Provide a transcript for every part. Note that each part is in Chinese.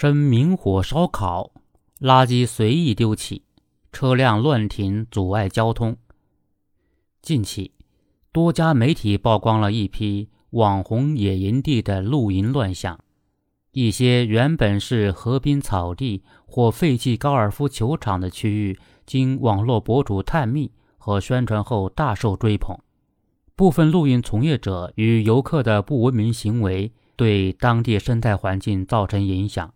生明火烧烤，垃圾随意丢弃，车辆乱停阻碍交通。近期，多家媒体曝光了一批网红野营地的露营乱象。一些原本是河滨草地或废弃高尔夫球场的区域，经网络博主探秘和宣传后大受追捧。部分露营从业者与游客的不文明行为，对当地生态环境造成影响。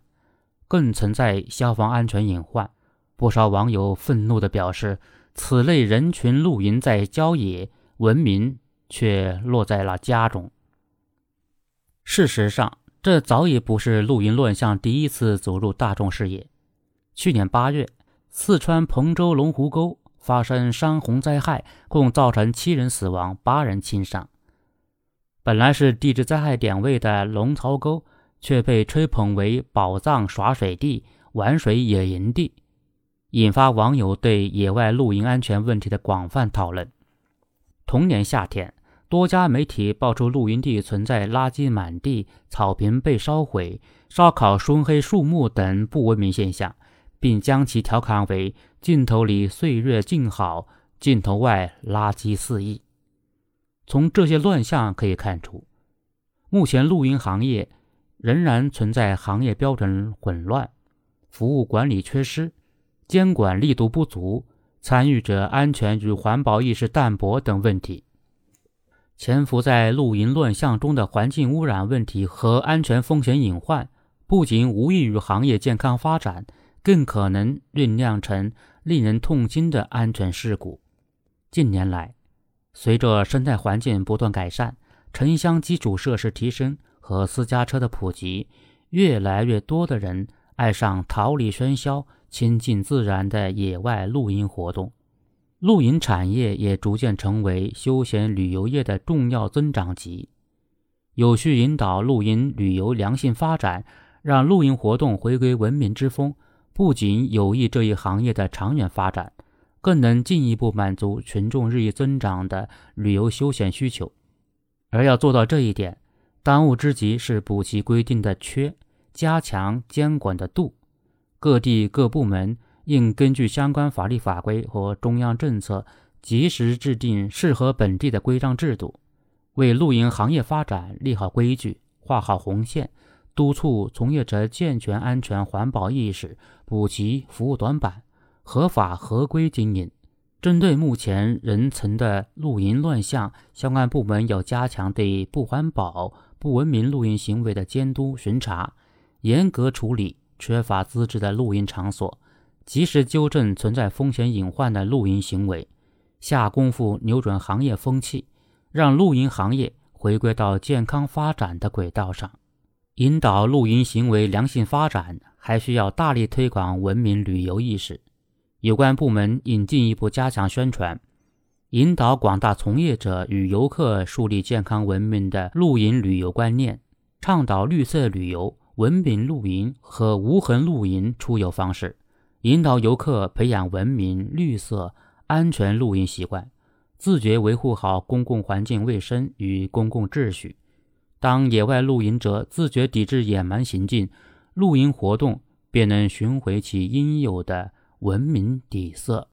更存在消防安全隐患，不少网友愤怒地表示：“此类人群露营在郊野，文明却落在了家中。”事实上，这早已不是露营乱象第一次走入大众视野。去年八月，四川彭州龙湖沟发生山洪灾害，共造成七人死亡、八人轻伤。本来是地质灾害点位的龙槽沟。却被吹捧为宝藏耍水地、玩水野营地，引发网友对野外露营安全问题的广泛讨论。同年夏天，多家媒体爆出露营地存在垃圾满地、草坪被烧毁、烧烤熏黑树木等不文明现象，并将其调侃为“镜头里岁月静好，镜头外垃圾四溢”。从这些乱象可以看出，目前露营行业。仍然存在行业标准混乱、服务管理缺失、监管力度不足、参与者安全与环保意识淡薄等问题。潜伏在露营乱象中的环境污染问题和安全风险隐患，不仅无益于行业健康发展，更可能酝酿成令人痛心的安全事故。近年来，随着生态环境不断改善，城乡基础设施提升。和私家车的普及，越来越多的人爱上逃离喧嚣、亲近自然的野外露营活动，露营产业也逐渐成为休闲旅游业的重要增长极。有序引导露营旅游良性发展，让露营活动回归文明之风，不仅有益这一行业的长远发展，更能进一步满足群众日益增长的旅游休闲需求。而要做到这一点，当务之急是补齐规定的缺，加强监管的度。各地各部门应根据相关法律法规和中央政策，及时制定适合本地的规章制度，为露营行业发展立好规矩、画好红线，督促从业者健全安全环保意识，补齐服务短板，合法合规经营。针对目前仍存的露营乱象，相关部门要加强对不环保。不文明露营行为的监督巡查，严格处理缺乏资质的露营场所，及时纠正存在风险隐患的露营行为，下功夫扭转行业风气，让露营行业回归到健康发展的轨道上。引导露营行为良性发展，还需要大力推广文明旅游意识。有关部门应进一步加强宣传。引导广大从业者与游客树立健康文明的露营旅游观念，倡导绿色旅游、文明露营和无痕露营出游方式，引导游客培养文明、绿色、安全露营习惯，自觉维护好公共环境卫生与公共秩序。当野外露营者自觉抵制野蛮行径，露营活动便能寻回其应有的文明底色。